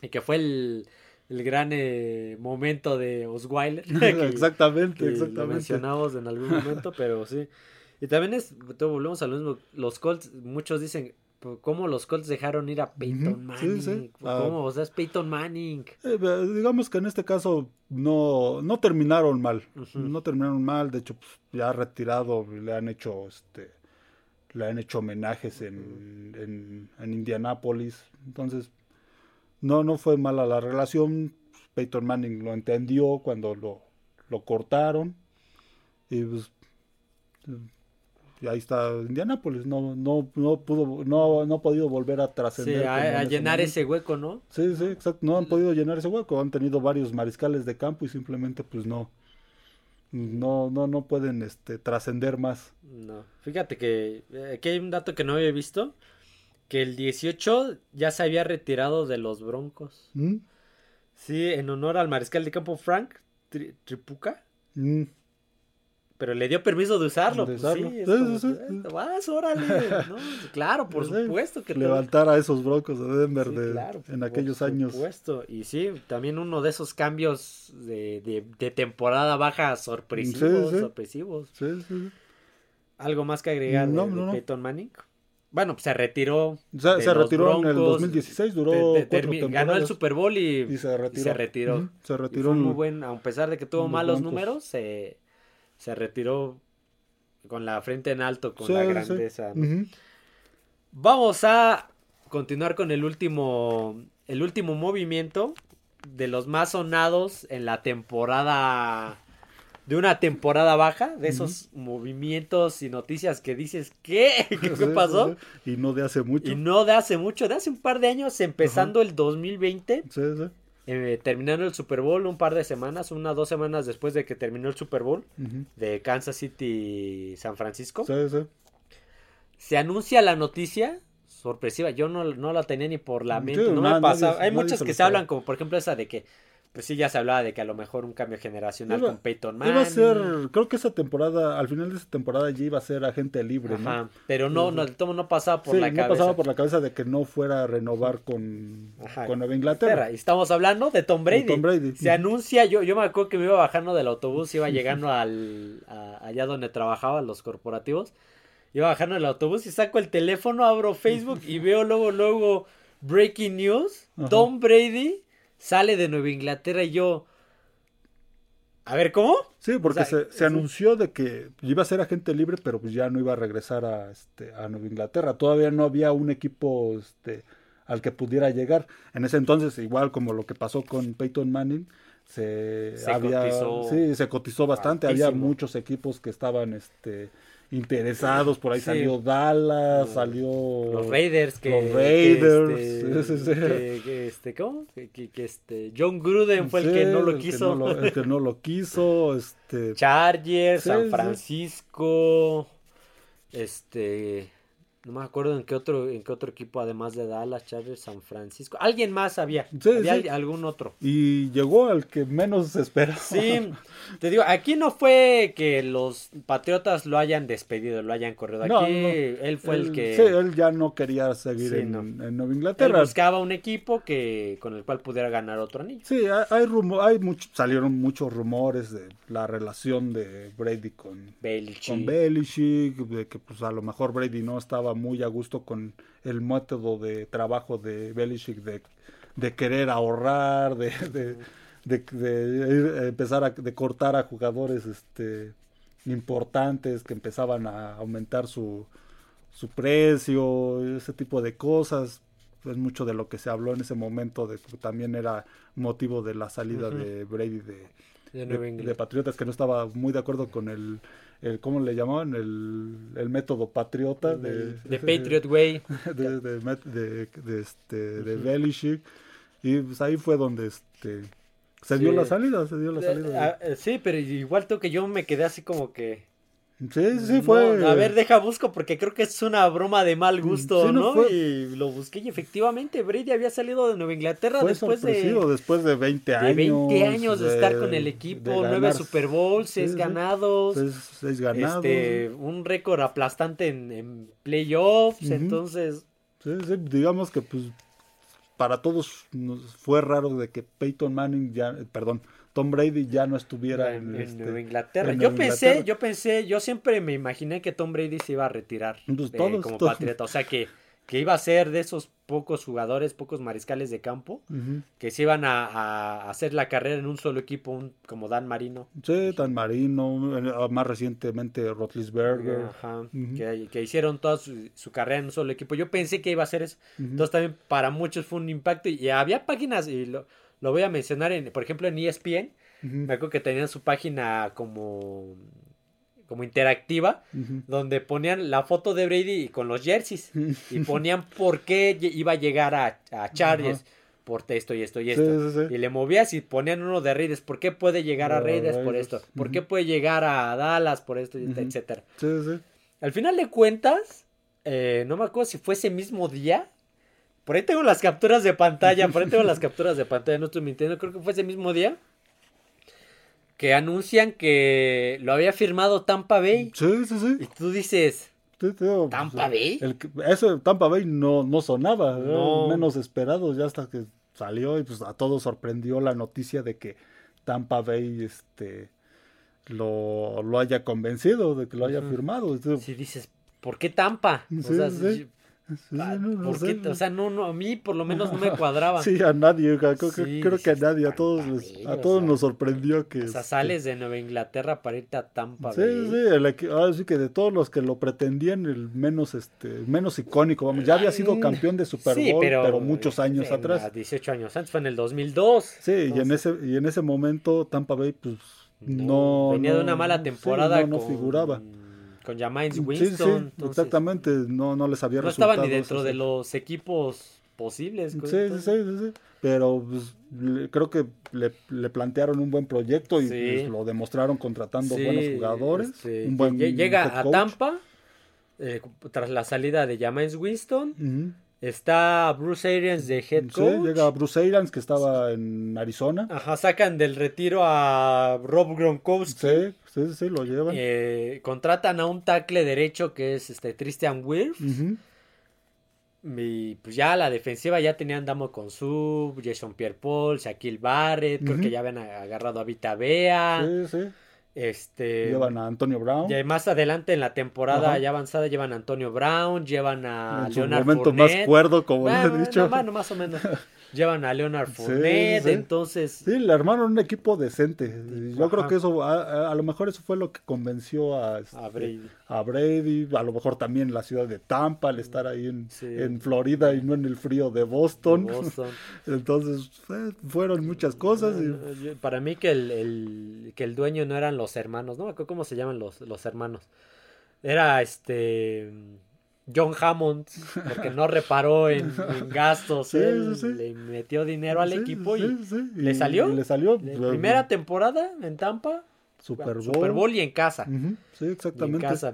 Y que fue el, el gran eh, momento de Osweiler. (laughs) que- exactamente, que lo exactamente. mencionamos en algún momento, (laughs) pero sí. Y también es, volvemos a lo mismo, los Colts, muchos dicen, "Pues, ¿cómo los Colts dejaron ir a Peyton Ujú, sí, Manning? sí. Ah. ¿Cómo? O sea, es Peyton Manning. Eh, digamos que en este caso no, no terminaron mal. Ujú. No terminaron mal. De hecho, pues, ya retirado le han hecho este le han hecho homenajes en, en, en Indianápolis. Entonces, no, no fue mala la relación. Peyton Manning lo entendió cuando lo, lo cortaron. Y pues y ahí está Indianápolis. No, no, no pudo, no, no ha podido volver a Sí, trascender. a, en a llenar momento. ese hueco, ¿no? Sí, sí, exacto. No han podido llenar ese hueco. Han tenido varios mariscales de campo y simplemente pues no. No, no, no pueden este, trascender más. No. Fíjate que eh, aquí hay un dato que no había visto, que el 18 ya se había retirado de los Broncos. ¿Mm? Sí, en honor al mariscal de campo Frank Tri- Tripuca. Mm. Pero le dio permiso de usarlo. De pues usarlo. sí, es Sí, como "Eh, vas, órale. ¿no? (laughs) Claro, por supuesto que Levantar a esos broncos de Denver de- claro, en por aquellos años. supuesto. Y sí, también uno de esos cambios de, temporada baja sorpresivos, Sí, sí. sorpresivos. ¿Algo más que agregar de, no, de no. Peyton Manning? Bueno, pues se retiró. Se, de retiró en el Broncos, 2016, duró cuatro termi- temporadas. ganó el Super Bowl y, y se retiró. se retiró. Se fue en- muy buen, a pesar de que tuvo los malos Broncos. números, se, se retiró con la frente en alto, con Sí, la sí. grandeza. Vamos a continuar con el último, el último movimiento de los más sonados en la temporada de una temporada baja, de esos movimientos y noticias que dices, ¿qué? (laughs) ¿Qué, (laughs) qué pasó? Y no de hace mucho. Y no de hace mucho, de hace un par de años, empezando el 2020, Sí, sí. eh, terminando el Super Bowl un par de semanas, una dos semanas después de que terminó el Super Bowl de Kansas City San Francisco, Sí, sí. se anuncia la noticia sorpresiva. Yo no, no la tenía ni por la Sí, mente, no me pasaba. nadie- Hay nadie muchas que se hablan, como por ejemplo esa de que, pues sí, ya se hablaba de que a lo mejor un cambio generacional Iba- con Peyton Manning. Iba a ser, creo que esa temporada, al final de esa temporada ya iba a ser agente libre, ¿no? Ajá, pero no, no, de todo no pasaba por sí, la no cabeza. pasaba por la cabeza de que no fuera a renovar con, Ajá, con Nueva Inglaterra. Y estamos hablando de Tom Brady. Tom Brady. Se anuncia, yo, yo me acuerdo que me iba bajando del autobús, iba llegando al, a- allá donde trabajaba, los corporativos. Iba bajando del autobús y saco el teléfono, abro Facebook y veo luego, luego, Breaking News. Ajá. Tom Brady sale de Nueva Inglaterra y yo... A ver, ¿cómo? Sí, porque O sea, se, se anunció de que iba a ser agente libre, pero pues ya no iba a regresar a, este, a Nueva Inglaterra. Todavía no había un equipo este, al que pudiera llegar. En ese entonces, igual como lo que pasó con Peyton Manning, se, Se había, cotizó sí, se cotizó bastante. Había muchos equipos que estaban este, interesados. Por ahí Sí. salió Dallas, salió Los Raiders que... Los que, Raiders, este, (laughs) que- que, este, ¿cómo? Que, este, John Gruden fue el que no lo quiso. no lo- el que no lo quiso. (laughs) Este, Chargers, Sí, San. Francisco, este, no me acuerdo en qué otro, en qué otro equipo además de Dallas, Chargers, San Francisco, alguien más había, Sí, había sí. al- algún otro. y llegó al que menos se esperaba. Sí, (laughs) te digo, aquí no fue que los Patriotas lo hayan despedido, lo hayan corrido. Aquí No, no. él fue el Él- que Sí, él ya no quería seguir Sí, en, no. en Nueva él Inglaterra. buscaba un equipo que con el cual pudiera ganar otro anillo. Sí, hay, hay, rumo- hay mucho- salieron muchos rumores de la relación de Brady con, Belichick. con Belichick, de que pues a lo mejor Brady no estaba muy a gusto con el método de trabajo de Belichick de, de querer ahorrar, de, de, de- de empezar a de cortar a jugadores este importantes que empezaban a aumentar su, su precio, ese tipo de cosas. Es mucho de lo que se habló en ese momento, de que también era motivo de la salida de Brady de, de de, Patriotas, que no estaba muy de acuerdo con el, el ¿cómo le llamaban? El, el método patriota de, de (laughs) Patriot Way. (laughs) de, de, de- de este, de Belichick. Y pues ahí fue donde este, se dio la salida, se dio la salida. Ah, eh, sí, pero igual tengo que yo me quedé así como que... sí, sí, No, fue. a ver, deja busco porque creo que es una broma de mal gusto, Sí, no ¿no? fue- Y lo busqué y efectivamente Brady había salido de Nueva Inglaterra fue después de, después de 20 de años. 20 años de, estar con el de equipo, ganar nueve Super Bowls, sí, seis sí. ganados, seis, seis ganados. este, un récord aplastante en, en playoffs, entonces Sí, sí, digamos que pues para todos nos fue raro de que Peyton Manning ya, eh, perdón, Tom Brady ya no estuviera en, en, en este, Nueva Inglaterra. en yo pensé, Inglaterra. yo pensé, yo siempre me imaginé que Tom Brady se iba a retirar Pues eh, todos, como todos. patriota, o sea que, que iba a ser de esos pocos jugadores, pocos mariscales de campo que se iban a, a hacer la carrera en un solo equipo, un- como Dan Marino. Sí, tan Marino, eh, más recientemente Rotlisberger. Ajá, que, que hicieron toda su, su carrera en un solo equipo. Yo pensé que iba a ser eso. Entonces también para muchos fue un impacto. Y había páginas, y lo, lo voy a mencionar, en, por ejemplo en ESPN. Me acuerdo que tenían su página como, como interactiva, donde ponían la foto de Brady con los jerseys. (laughs) Y ponían por qué iba a llegar a, a Chargers. Por esto y esto y esto. sí, sí. Y le movías y ponían uno de Raiders. ¿Por qué puede llegar a Raiders por esto? ¿Por qué puede llegar a Dallas por esto, y Ujú. etcétera? Sí, sí. Al final de cuentas, eh, no me acuerdo si fue ese mismo día. Por ahí tengo las capturas de pantalla, por ahí tengo las capturas de pantalla, no estoy mintiendo, creo que fue ese mismo día. Que anuncian que lo había firmado Tampa Bay. Sí, sí, sí. Y tú dices, digo, ¿Tampa pues, Bay? el eso Tampa Bay no, no sonaba, No. menos esperado ya hasta que salió y pues a todos sorprendió la noticia de que Tampa Bay este lo, lo haya convencido, de que lo haya firmado. Sí, si dices, ¿por qué Tampa? O Sí, sea, sí. Sí, ah, no, no. O sea, no, no, a mí por lo menos no me cuadraba. (laughs) Sí, a nadie, creo, creo- Sí, creo que a nadie, a todos, Tampa les- a o todos sea, nos sorprendió que... O sea, este, sales de Nueva Inglaterra para irte a Tampa Sí, Bay. sí, el ahora sí que de todos los que lo pretendían, el menos este, menos icónico, vamos, ya había sido campeón de Super Sí, Bowl, pero, muchos años en atrás. las 18 años antes, fue en el 2002. Sí, y en Entonces, ese y en ese momento Tampa Bay pues no, venía de una no, mala sí, temporada no, no con, figuraba. Con Jameis Sí, Winston. sí, entonces, exactamente, no, no les había No estaba ni dentro de sí. los equipos posibles. Sí, sí, sí, sí, sí. Pero pues, le- creo que le, le plantearon un buen proyecto y Sí. pues, lo demostraron contratando Sí, buenos jugadores. este, un buen lle- llega a. Tampa eh, tras la salida de Jameis Winston. Está Bruce Arians de head Sí, coach. llega Bruce Arians que estaba en Arizona. Ajá, sacan del retiro a Rob Gronkowski. Sí, sí, sí, lo llevan. Eh, contratan a un tackle derecho que es este Christian Wirfs. Ujú. Y pues ya la defensiva ya tenían Damo con Sub, Jason Pierre Paul, Shaquille Barrett, creo que ya habían agarrado a Vita Bea. Sí, sí. Este Llevan a Antonio Brown. y más adelante en la temporada Ajá. ya avanzada llevan a Antonio Brown, llevan a en su Leonard momento Fournette. más cuerdo, como Bueno, he dicho. no, bueno, más o menos. (laughs) llevan a Leonard Sí, Fournette, sí. entonces Sí, le armaron un equipo decente. Yo Ajá. creo que eso, a, a- a lo mejor eso fue lo que convenció a, este, a Brady. a Brady, a lo mejor también la ciudad de Tampa, al estar ahí en, Sí. en Florida y no en el frío de Boston. Boston. (laughs) Entonces, eh, fueron muchas cosas. y- Eh, Para mí que el, el- que el dueño no eran los hermanos, no me acuerdo cómo se llaman los, los hermanos. Era este John Hammond, porque no reparó en, (laughs) en gastos, Sí, él sí, sí. le metió dinero al equipo y ¿le salió? y le salió. la pues, primera temporada en Tampa, Super Bowl. Super Bowl y en casa, Sí, y en exactamente. casa.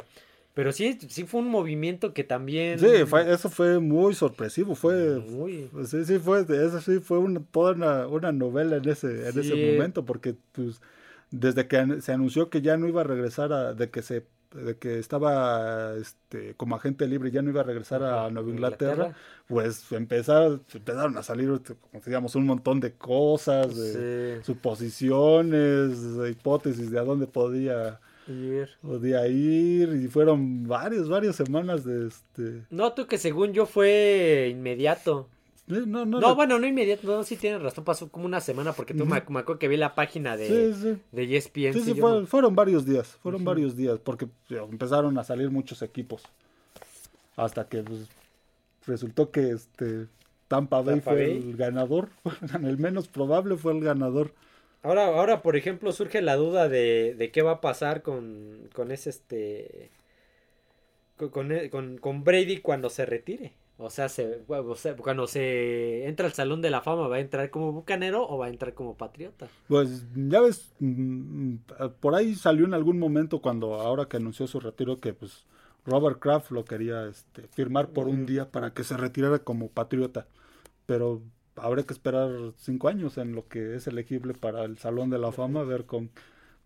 Pero sí, sí fue un movimiento que también Sí, fue- eso fue muy sorpresivo. Fue, muy Pues sí, sí fue, eso sí fue una, toda una, una novela en ese, en ese momento, porque pues desde que se anunció que ya no iba a regresar a, de que se, de que estaba este como agente libre, ya no iba a regresar a Nueva Inglaterra. Inglaterra, pues empezaron, empezaron a salir, digamos, un montón de cosas, de Sí. suposiciones, de hipótesis de a dónde podía, Ir. podía ir, y fueron varias, varias semanas de este. Noto que según yo fue inmediato. No, no, No, no- bueno, no inmediato, no, sí tienes razón, pasó como una semana porque tú me, me acuerdo que vi la página de, sí, sí. de ESPN. Sí, sí, fue- fueron varios días, fueron varios días, porque empezaron a salir muchos equipos. Hasta que pues, resultó que este Tampa Bay Tampa fue Bay. el ganador, (laughs) el menos probable fue el ganador. Ahora, ahora, por ejemplo, surge la duda de, de qué va a pasar con, con ese este con, con- con Brady cuando se retire. O sea, se, o sea, cuando se entra al Salón de la Fama, ¿va a entrar como bucanero o va a entrar como patriota? Pues ya ves, mm, mm, por ahí salió en algún momento cuando ahora que anunció su retiro que pues Robert Kraft lo quería este, firmar por un día para que se retirara como patriota. Pero habrá que esperar cinco años en lo que es elegible para el Salón de la Fama, a ver con,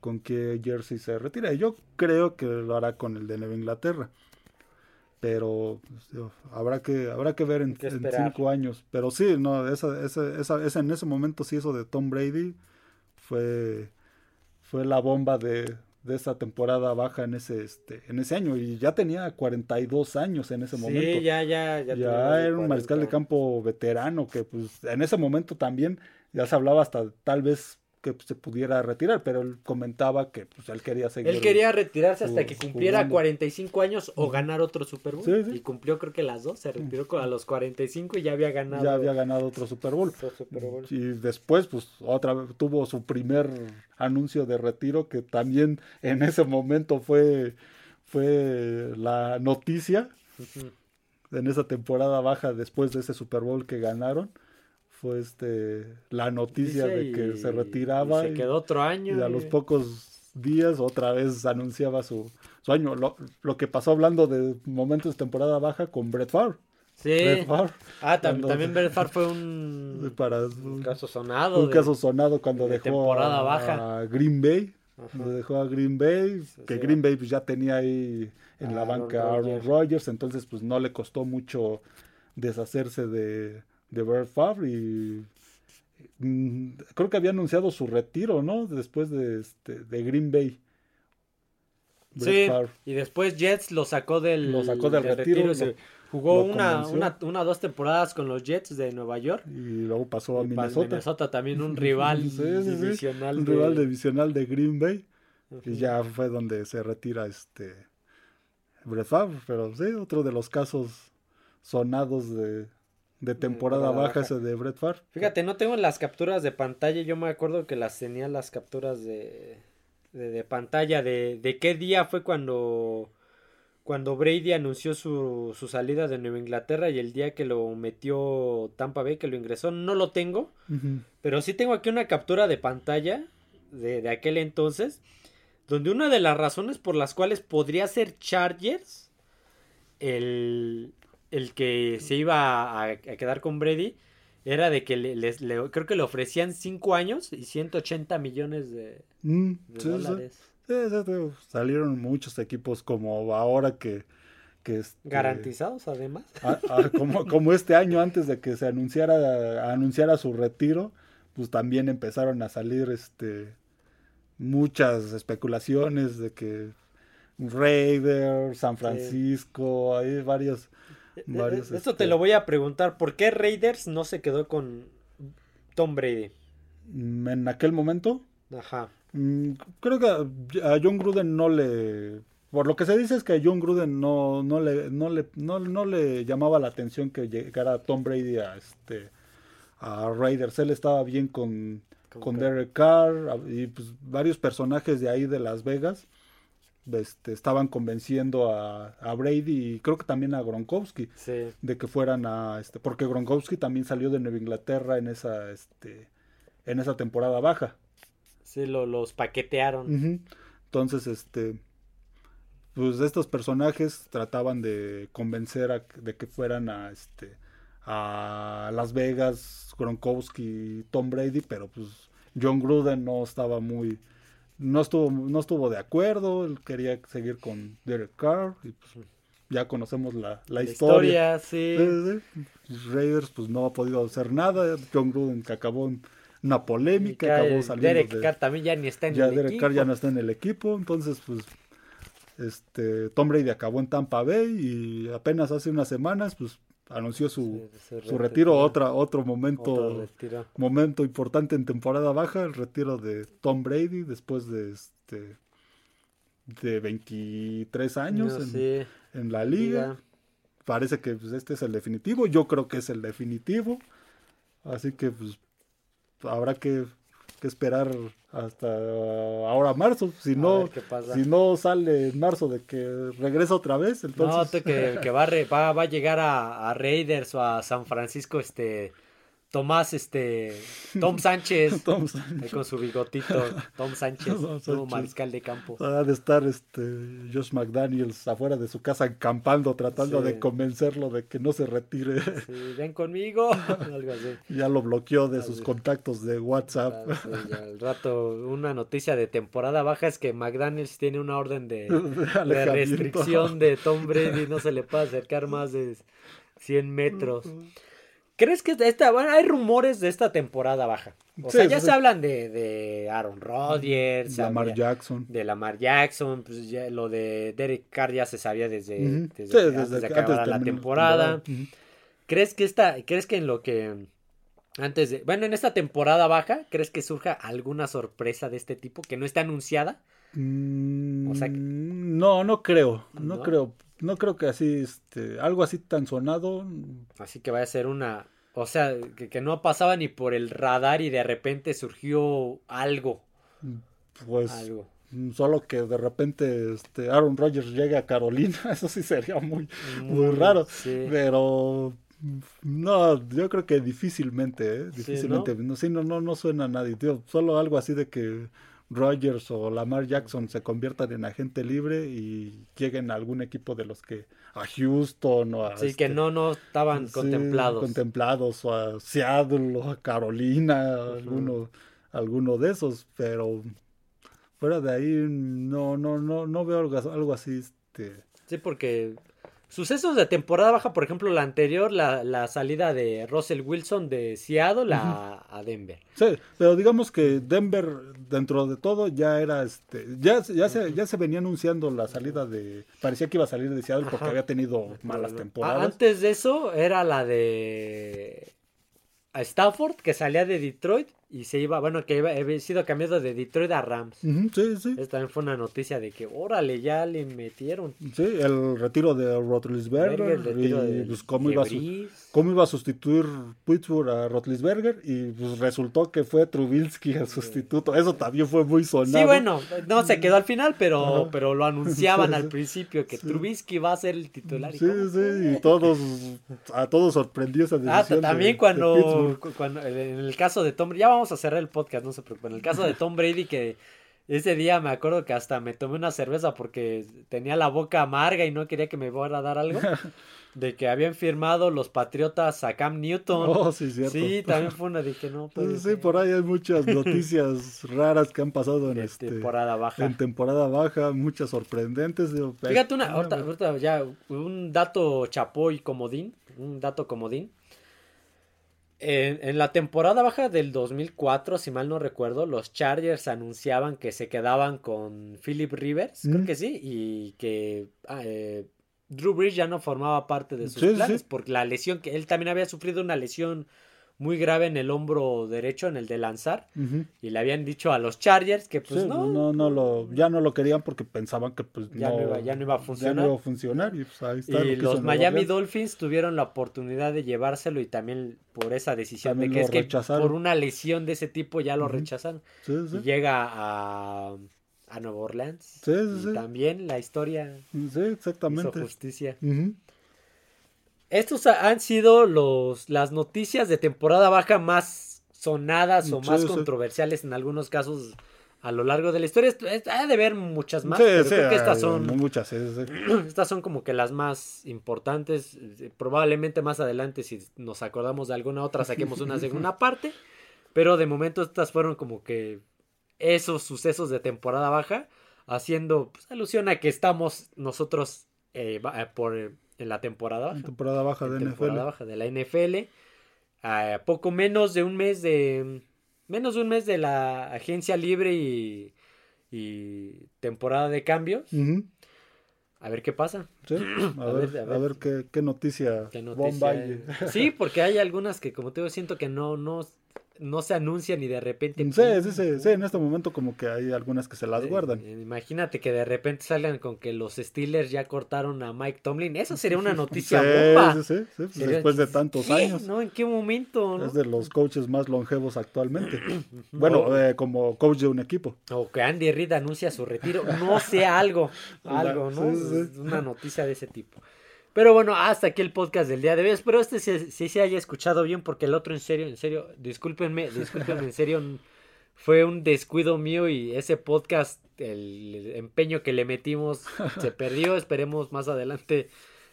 con qué jersey se retira. Y yo creo que lo hará con el de Nueva Inglaterra. Pero pues, habrá que habrá que ver en, que cinco años. Pero sí, no, esa, esa, esa, esa- en ese momento sí eso de Tom Brady fue, fue la bomba de, de esa temporada baja en ese, este, en ese año. Y ya tenía 42 años en ese momento. Sí, ya, ya, ya. Ya, era un mariscal de 40. campo veterano que pues en ese momento también ya se hablaba hasta tal vez que pues, se pudiera retirar, pero él comentaba que pues él quería seguir. Él quería retirarse hasta que cumpliera jugando. 45 años o ganar otro Super Bowl. Sí, sí. Y cumplió creo que las dos. Se retiró a los 45 y ya había ganado ya había ganado otro Super Bowl. otro Super Bowl. Y después, pues, otra vez tuvo su primer anuncio de retiro, que también en ese momento fue, fue la noticia en esa temporada baja después de ese Super Bowl que ganaron. Fue este la noticia Dice, de que y- se retiraba y se quedó otro año. y a los pocos días otra vez anunciaba su, su año. Lo, lo que pasó hablando de momentos de temporada baja con Brett Favre. Sí. Brett Favre Ah, cuando- también Brett Favre fue un, (laughs) para un caso sonado. un de- caso sonado cuando de dejó temporada a, baja. a Green Bay. Cuando dejó a Green Bay, Sí, que sí. Green Bay pues, ya tenía ahí en la Aaron banca a Aaron. Rodgers, entonces pues no le costó mucho deshacerse de, de Brett Favre y mm, creo que había anunciado su retiro, ¿no? Después de, este, de Green Bay. Sí, y después Jets lo sacó del, Lo sacó del retiro, lo- jugó una, una, una dos temporadas con los Jets de Nueva York. Y luego pasó a para Minnesota. también un (laughs) rival Sí, sí, sí, divisional. Un de- rival divisional de Green Bay. Y ya fue donde se retira este Brett Favre, pero sí, otro de los casos sonados de, de temporada temporada baja, baja. ese de Brett Favre. Fíjate, no tengo las capturas de pantalla. Yo me acuerdo que las tenía las capturas de, de, de pantalla de, de qué día fue cuando cuando Brady anunció su, su, salida de Nueva Inglaterra y el día que lo metió Tampa Bay, que lo ingresó, no lo tengo, uh -huh. pero sí tengo aquí una captura de pantalla de, de, aquel entonces, donde una de las razones por las cuales podría ser Chargers el, el que se iba a, a quedar con Brady era de que le, les, le, creo que le ofrecían 5 años y 180 millones de, mm, de sí, dólares. Sí. Sí, sí, salieron muchos equipos como ahora que, que este, garantizados además a, a, como, como este año antes de que se anunciara anunciara su retiro pues también empezaron a salir este muchas especulaciones de que Raiders San Francisco hay varios, varios esto este... te lo voy a preguntar por qué Raiders no se quedó con Tom Brady en aquel momento ajá Mm, creo que a John Gruden no le. Por lo que se dice es que a John Gruden no, no, le, no, le, no, no le llamaba la atención que llegara Tom Brady a, este, a Raiders. Él estaba bien con, con Derek Carr y pues, varios personajes de ahí de Las Vegas este, estaban convenciendo a, a, Brady y creo que también a Gronkowski sí. de que fueran a. Este, porque Gronkowski también salió de Nueva Inglaterra en esa, este, en esa temporada baja. Sí, lo, los paquetearon. Uh -huh. Entonces, este, pues estos personajes trataban de convencer a, de que fueran a, este, a Las Vegas, Gronkowski, Tom Brady, pero pues John Gruden no estaba muy, no estuvo, no estuvo de acuerdo, él quería seguir con Derek Carr y pues ya conocemos la, la, la historia. historia sí. De, de, Raiders pues no ha podido hacer nada, John Gruden que acabó en una polémica, acabó saliendo Derek de, Carr también ya ni está en ya el Derek equipo. Carr ya no está en el equipo, entonces pues este Tom Brady acabó en Tampa Bay y apenas hace unas semanas pues anunció su, se su retiro, otra, otro momento, Otro retiro. momento importante en temporada baja, el retiro de Tom Brady después de este de 23 años No, en, sí, en la liga. liga. Parece que pues, este es el definitivo, yo creo que es el definitivo. Así que pues habrá que, que esperar hasta ahora marzo. Si A no, ver qué pasa. si no sale en marzo de que regresa otra vez, No, entonces tú que, que va, a re- va, va a llegar a, a Raiders o a San Francisco, este, Tomás, este, Tom Sánchez, (laughs) entonces, ahí con su bigotito, Tom (laughs) Sánchez, Tom nuevo Sánchez. mariscal de campo. ha de estar este Josh McDaniels afuera de su casa acampando, tratando Sí. de convencerlo de que no se retire. Sí, ven conmigo, (laughs) algo así. ya lo bloqueó de sus contactos de WhatsApp. Sí, al rato, una noticia de temporada baja es que McDaniels tiene una orden de, De de alejamiento. restricción de Tom Brady, no se le puede acercar más de 100 metros. ¿Crees que esta, bueno, hay rumores de esta temporada baja? O Sí, sea, ya sí, se hablan de, de Aaron Rodgers, Lamar había- Jackson. de Lamar Jackson, pues ya lo de Derek Carr ya se sabía desde, desde, Sí, que- desde antes de que acabara la temporada. ¿Crees que esta, crees que en lo que antes de, bueno, en esta temporada baja, crees que surja alguna sorpresa de este tipo que no esté anunciada? Mm, O sea que- no, no creo, no, ¿No? creo, no creo que así, este, algo así tan sonado, Así que vaya a ser una, o sea, que, que no pasaba ni por el radar y de repente surgió algo, pues algo. solo que de repente este Aaron Rodgers llegue a Carolina, (laughs) eso sí sería muy, muy Muy- raro, sí. pero no, yo creo que difícilmente, ¿eh? Sí, difícilmente, no, sí, no, no, no suena a nadie, tío, solo algo así de que Rodgers o Lamar Jackson se conviertan en agente libre y lleguen a algún equipo de los que a Houston o a Sí, que este, no, no estaban Sí, contemplados. contemplados o a Seattle o a Carolina, alguno, alguno de esos, pero fuera de ahí no, no, no, no veo algo, algo así, este, Sí, porque sucesos de temporada baja, por ejemplo, la anterior, la, la salida de Russell Wilson de Seattle a, a Denver. sí, pero digamos que Denver dentro de todo ya era, este, ya, ya se, ya se venía anunciando la salida de, parecía que iba a salir de Seattle porque Ajá. había tenido malas Ah, temporadas. Antes de eso era la de a Stafford, que salía de Detroit y se iba, bueno, que iba, había sido cambiado de Detroit a Rams. Sí, sí. Esta también fue una noticia de que, órale, ya le metieron. Sí, el retiro de Rotlisberger y de- pues cómo de iba, a cómo iba a sustituir Pittsburgh a Rotlisberger y pues resultó que fue Trubisky el sustituto. Eso también fue muy sonado. Sí, bueno, no se quedó al final, pero, pero lo anunciaban (laughs) al principio que Sí. Trubisky va a ser el titular. ¿y Sí, cómo? sí, y todos, a todos sorprendió esa decisión. Ah, de- también de cuando, cu- cuando en el caso de Tom ya vamos a cerrar el podcast, no se preocupen. En el caso de Tom Brady que ese día me acuerdo que hasta me tomé una cerveza porque tenía la boca amarga y no quería que me fuera a dar algo. (laughs) De que habían firmado los Patriotas a Cam Newton. Oh, sí, cierto. sí, también fue una dije, no, puede Sí, ser. por ahí hay muchas noticias (laughs) raras que han pasado en De este temporada baja. en temporada baja, muchas sorprendentes. digo, Fíjate una, eh, ahorita, ahorita ya, un dato chapoy comodín, un dato comodín. En, en la temporada baja del 2004, si mal no recuerdo, los Chargers anunciaban que se quedaban con Philip Rivers, creo Mm. que sí, y que ah, eh, Drew Brees ya no formaba parte de sus Sí, planes, sí. porque la lesión, que él también había sufrido una lesión muy grave en el hombro derecho, en el de lanzar, y le habían dicho a los Chargers que pues Sí, no, no, no lo, ya no lo querían porque pensaban que pues Ya no iba- ya no iba a ya funcionar. no iba a funcionar y pues ahí está. Y hizo los Miami. Dolphins tuvieron la oportunidad de llevárselo y también por esa decisión También de que es que por una lesión de ese tipo ya lo Ujú. rechazaron. Sí, sí. Y llega a, a Nueva Orleans. Sí, sí, y sí. también la historia Sí, hizo exactamente. justicia. Ujú. Estos ha- han sido los, las noticias de temporada baja más sonadas o Sí, más sí. controversiales en algunos casos a lo largo de la historia. Esto- es- Ha de haber muchas más, Sí, pero sí, creo que estas hay son muchas. (clears throat) Estas son como que las más importantes. Eh, Probablemente más adelante, si nos acordamos de alguna otra, saquemos una segunda (laughs) parte. Pero de momento estas fueron como que esos sucesos de temporada baja, haciendo pues, alusión a que estamos nosotros eh, eh, por, eh, en la temporada En baja. temporada baja de temporada NFL. baja de la NFL. A poco menos de un mes de... Menos de un mes de la agencia libre y, y temporada de cambios. Ujú. A ver qué pasa. Sí, (clears throat) a, A ver, ver, a a ver. ver qué, qué noticia, Qué noticia. Sí, porque hay algunas que, como te digo, siento que no, no, no se anuncian y de repente. Sí, sí, sí, sí, en este momento como que hay algunas que se las Eh, guardan. eh, Imagínate que de repente salgan con que los Steelers ya cortaron a Mike Tomlin. Eso sería una (laughs) noticia sí, bomba. sí, sí, sí, pues después de tantos ¿Qué? años. ¿No? ¿En qué momento? no? Es de los coaches más longevos actualmente. (clears throat) bueno, eh, como coach de un equipo. O que Andy Reid anuncia su retiro. No sé, algo. (laughs) Algo, ¿no? Una noticia de ese tipo. Pero bueno, hasta aquí el podcast del día de hoy. Espero este sí, sí se haya escuchado bien porque el otro en serio, en serio, discúlpenme, discúlpenme, en serio, fue un descuido mío y ese podcast, el empeño que le metimos se perdió. Esperemos más adelante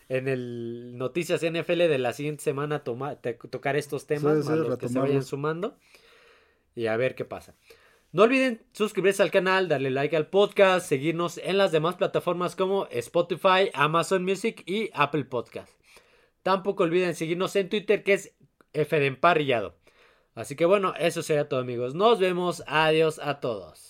en el Noticias NFL de la siguiente semana toma- te- tocar estos temas, Sí, sí, más los que se vayan sumando y a ver qué pasa. No olviden suscribirse al canal, darle like al podcast, seguirnos en las demás plataformas como Spotify, Amazon Music y Apple Podcast. Tampoco olviden seguirnos en Twitter que es F de Emparrillado. Así que bueno, eso sería todo amigos. Nos vemos. Adiós a todos.